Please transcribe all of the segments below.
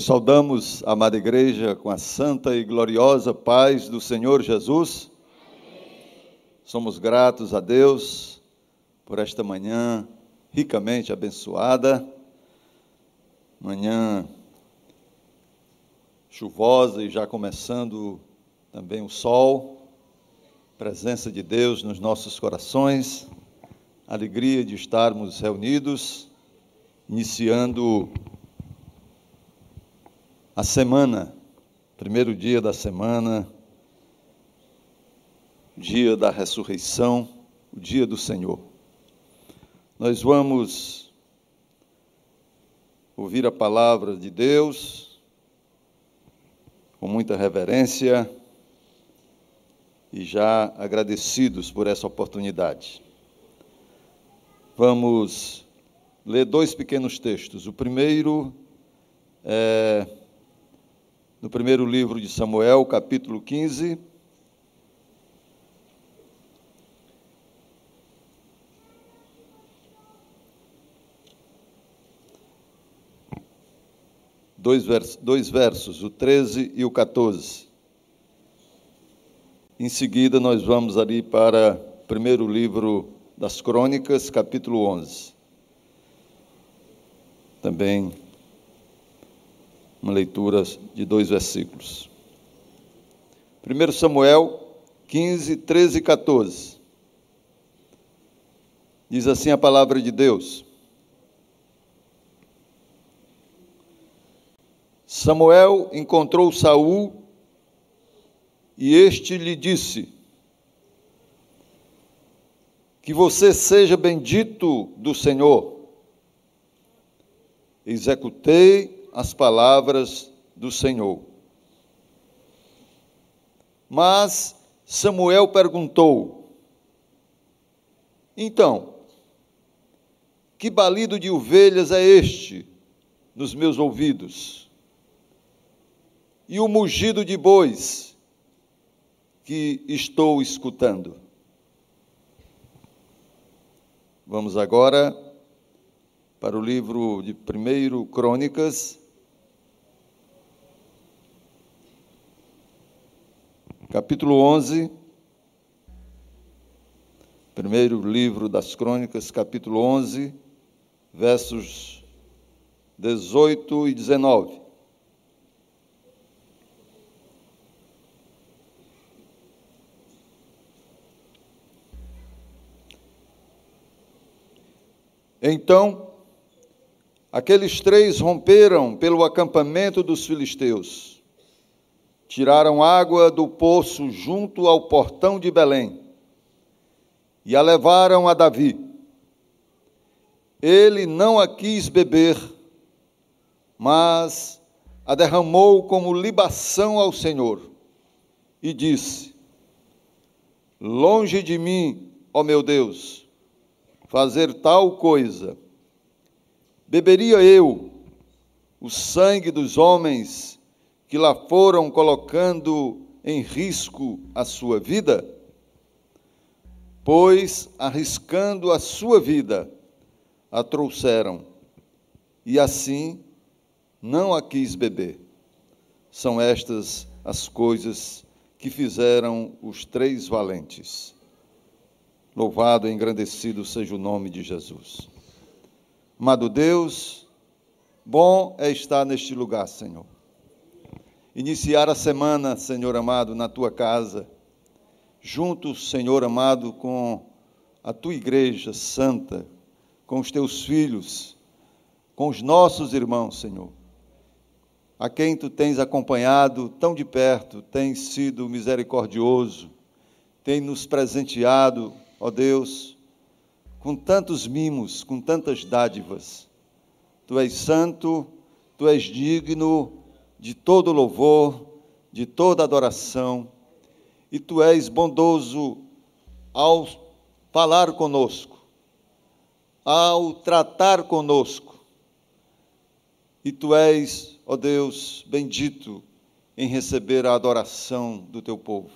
Nós saudamos amada igreja com a santa e gloriosa paz do Senhor Jesus. Somos gratos a Deus por esta manhã ricamente abençoada, manhã chuvosa e já começando também o sol, presença de Deus nos nossos corações, alegria de estarmos reunidos, iniciando a semana, primeiro dia da semana, dia da ressurreição, o dia do Senhor. Nós vamos ouvir a palavra de Deus com muita reverência e já agradecidos por essa oportunidade. Vamos ler dois pequenos textos. O primeiro é no primeiro livro de Samuel, capítulo 15. Dois versos, dois versos, o 13 e o 14. Em seguida, nós vamos ali para o primeiro livro das Crônicas, capítulo 11. Também uma leitura de dois versículos. 1 Samuel 15, 13 e 14. Diz assim a palavra de Deus. Samuel encontrou Saul e este lhe disse: Que você seja bendito do Senhor. Executei as palavras do Senhor. Mas Samuel perguntou: Então, que balido de ovelhas é este nos meus ouvidos? E o mugido de bois que estou escutando? Vamos agora para o livro de 1 Crônicas, capítulo 11, primeiro livro das Crônicas, capítulo 11, versos 18 e 19. Então, aqueles três romperam pelo acampamento dos filisteus tiraram água do poço junto ao portão de Belém e a levaram a Davi. Ele não a quis beber, mas a derramou como libação ao Senhor e disse: Longe de mim, ó meu Deus, fazer tal coisa. Beberia eu o sangue dos homens que lá foram colocando em risco a sua vida? Pois, arriscando a sua vida, a trouxeram, e assim não a quis beber. São estas as coisas que fizeram os três valentes. Louvado e engrandecido seja o nome de Jesus. Amado Deus, bom é estar neste lugar, Senhor iniciar a semana, Senhor amado, na tua casa, juntos, Senhor amado, com a tua igreja santa, com os teus filhos, com os nossos irmãos, Senhor, a quem tu tens acompanhado tão de perto, tens sido misericordioso, tem nos presenteado, ó Deus, com tantos mimos, com tantas dádivas. Tu és santo, tu és digno, de todo louvor, de toda adoração, e tu és bondoso ao falar conosco, ao tratar conosco, e tu és, ó Deus, bendito em receber a adoração do teu povo.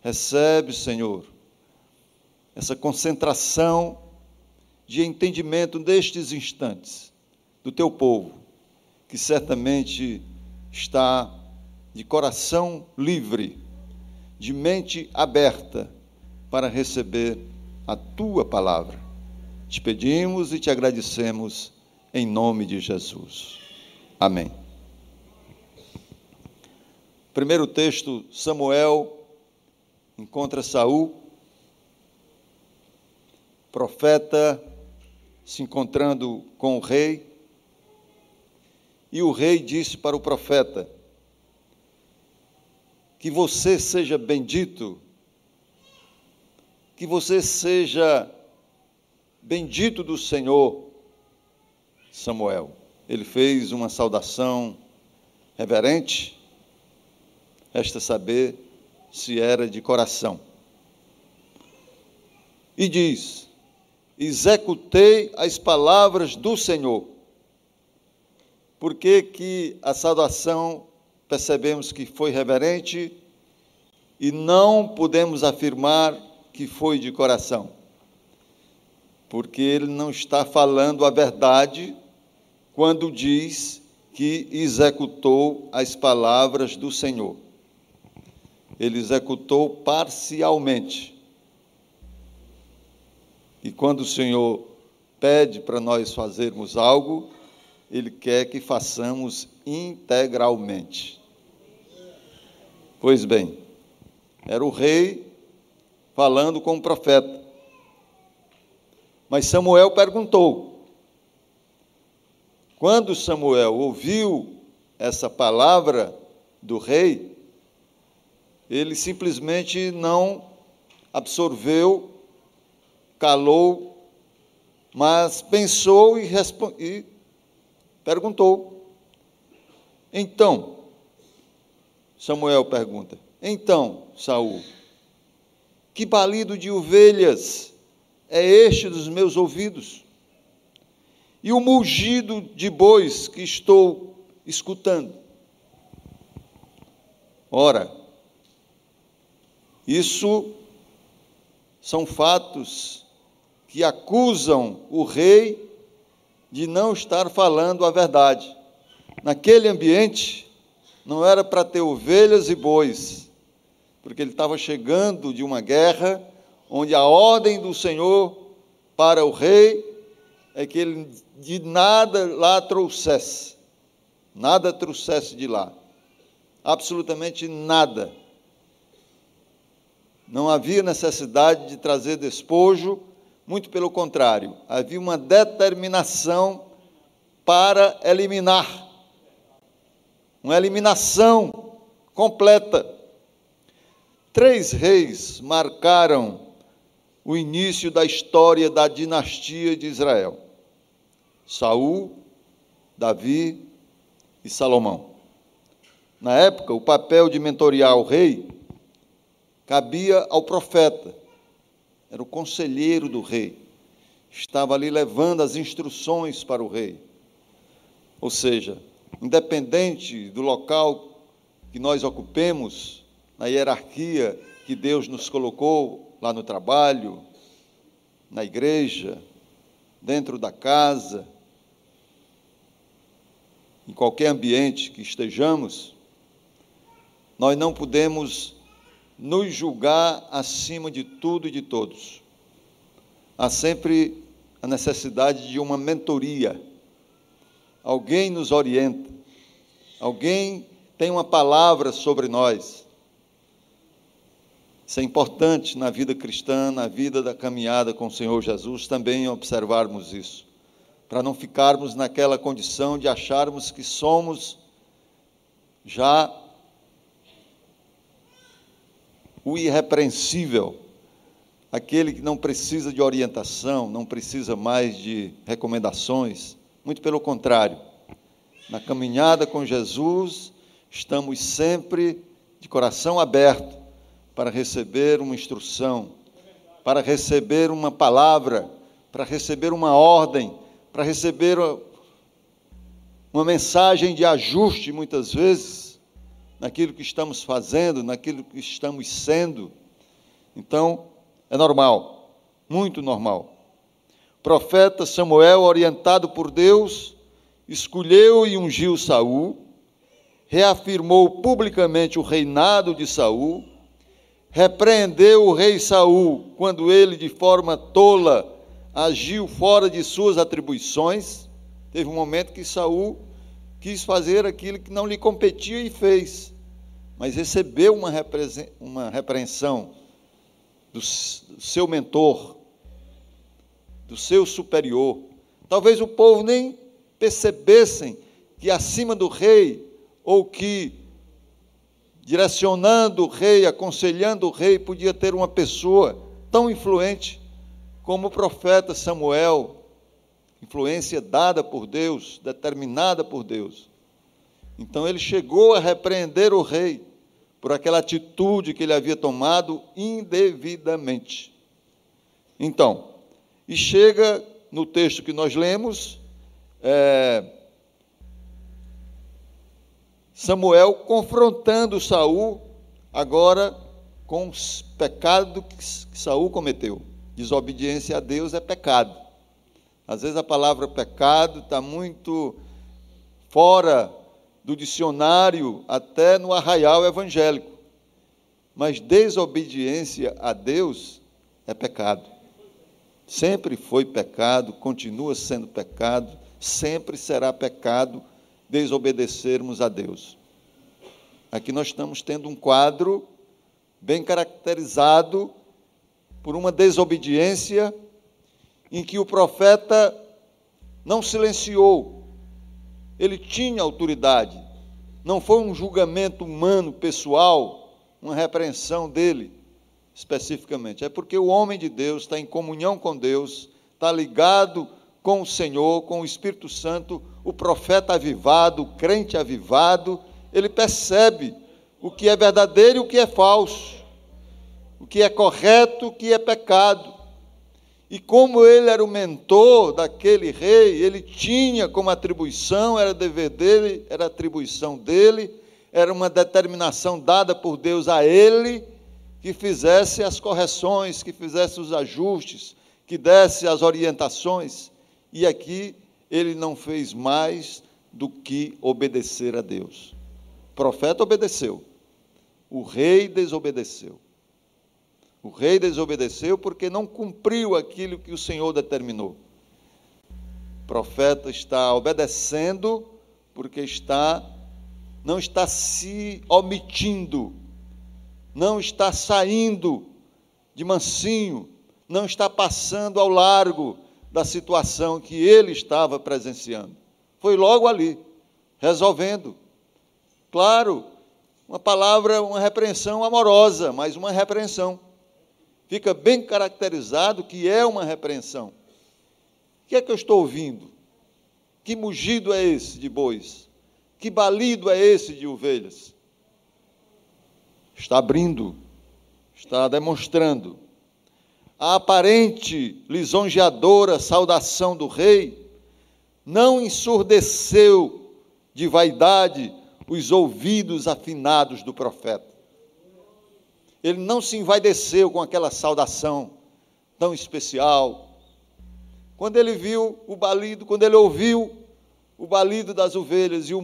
Recebe, Senhor, essa concentração de entendimento nestes instantes do teu povo que certamente está de coração livre, de mente aberta para receber a tua palavra. Te pedimos e te agradecemos em nome de Jesus. Amém. Primeiro texto, Samuel encontra Saul, profeta se encontrando com o rei, e o rei disse para o profeta: Que você seja bendito, que você seja bendito do Senhor, Samuel. Ele fez uma saudação reverente, resta saber se era de coração. E diz: Executei as palavras do Senhor. Por que, que a saudação percebemos que foi reverente e não podemos afirmar que foi de coração? Porque ele não está falando a verdade quando diz que executou as palavras do Senhor. Ele executou parcialmente. E quando o Senhor pede para nós fazermos algo, Ele quer que façamos integralmente. Pois bem, era o rei falando com o profeta. Mas Samuel perguntou: quando Samuel ouviu essa palavra do rei, ele simplesmente não absorveu, calou, mas pensou e, e perguntou. Então, Samuel pergunta: Então, Saul, que balido de ovelhas é este dos meus ouvidos? e o mugido de bois que estou escutando. Ora, isso são fatos que acusam o rei de não estar falando a verdade. Naquele ambiente, não era para ter ovelhas e bois, porque ele estava chegando de uma guerra onde a ordem do Senhor para o rei é que ele de nada lá trouxesse, nada trouxesse de lá, absolutamente nada. Não havia necessidade de trazer despojo, muito pelo contrário, havia uma determinação para eliminar, uma eliminação completa. Três reis marcaram o início da história da dinastia de Israel. Saul, Davi e Salomão. Na época, o papel de mentorear o rei cabia ao profeta, era o conselheiro do rei, estava ali levando as instruções para o rei. Ou seja, independente do local que nós ocupemos, na hierarquia que Deus nos colocou lá no trabalho, na igreja, dentro da casa, em qualquer ambiente que estejamos, nós não podemos nos julgar acima de tudo e de todos. Há sempre a necessidade de uma mentoria. Alguém nos orienta, alguém tem uma palavra sobre nós. Isso é importante na vida cristã, na vida da caminhada com o Senhor Jesus, também observarmos isso para não ficarmos naquela condição de acharmos que somos já o irrepreensível, aquele que não precisa de orientação, não precisa mais de recomendações, muito pelo contrário. Na caminhada com Jesus, estamos sempre de coração aberto para receber uma instrução, para receber uma palavra, para receber uma ordem para receber uma mensagem de ajuste, muitas vezes, naquilo que estamos fazendo, naquilo que estamos sendo. Então, é normal, muito normal. O profeta Samuel, orientado por Deus, escolheu e ungiu Saul, reafirmou publicamente o reinado de Saul, repreendeu o rei Saul quando ele de forma tola agiu fora de suas atribuições. Teve um momento que Saul quis fazer aquilo que não lhe competia e fez, mas recebeu uma, uma repreensão do seu mentor, do seu superior. Talvez o povo nem percebessem que acima do rei, ou que direcionando o rei, aconselhando o rei, podia ter uma pessoa tão influente como o profeta Samuel, influência dada por Deus, determinada por Deus. Então ele chegou a repreender o rei por aquela atitude que ele havia tomado indevidamente. Então, e chega no texto que nós lemos, é, Samuel confrontando Saul agora com os pecados que Saul cometeu. Desobediência a Deus é pecado. Às vezes a palavra pecado está muito fora do dicionário, até no arraial evangélico. Mas desobediência a Deus é pecado. Sempre foi pecado, continua sendo pecado, sempre será pecado desobedecermos a Deus. Aqui nós estamos tendo um quadro bem caracterizado por uma desobediência em que o profeta não silenciou, ele tinha autoridade, não foi um julgamento humano, pessoal, uma repreensão dele especificamente. É porque o homem de Deus está em comunhão com Deus, está ligado com o Senhor, com o Espírito Santo, o profeta avivado, o crente avivado, ele percebe o que é verdadeiro e o que é falso, o que é correto, o que é pecado. E como ele era o mentor daquele rei, ele tinha como atribuição, era dever dele, era atribuição dele, era uma determinação dada por Deus a ele que fizesse as correções, que fizesse os ajustes, que desse as orientações. E aqui ele não fez mais do que obedecer a Deus. O profeta obedeceu, o rei desobedeceu. O rei desobedeceu porque não cumpriu aquilo que o Senhor determinou. O profeta está obedecendo porque está não está se omitindo não está saindo de mansinho, não está passando ao largo da situação que ele estava presenciando. Foi logo ali, resolvendo. Claro, uma palavra, uma repreensão amorosa, mas uma repreensão. Fica bem caracterizado que é uma repreensão. O que é que eu estou ouvindo? Que mugido é esse de bois? Que balido é esse de ovelhas? está abrindo, está demonstrando. A aparente lisonjeadora saudação do rei não ensurdeceu de vaidade os ouvidos afinados do profeta. Ele não se envaideceu com aquela saudação tão especial. Quando ele viu o balido, quando ele ouviu o balido das ovelhas e o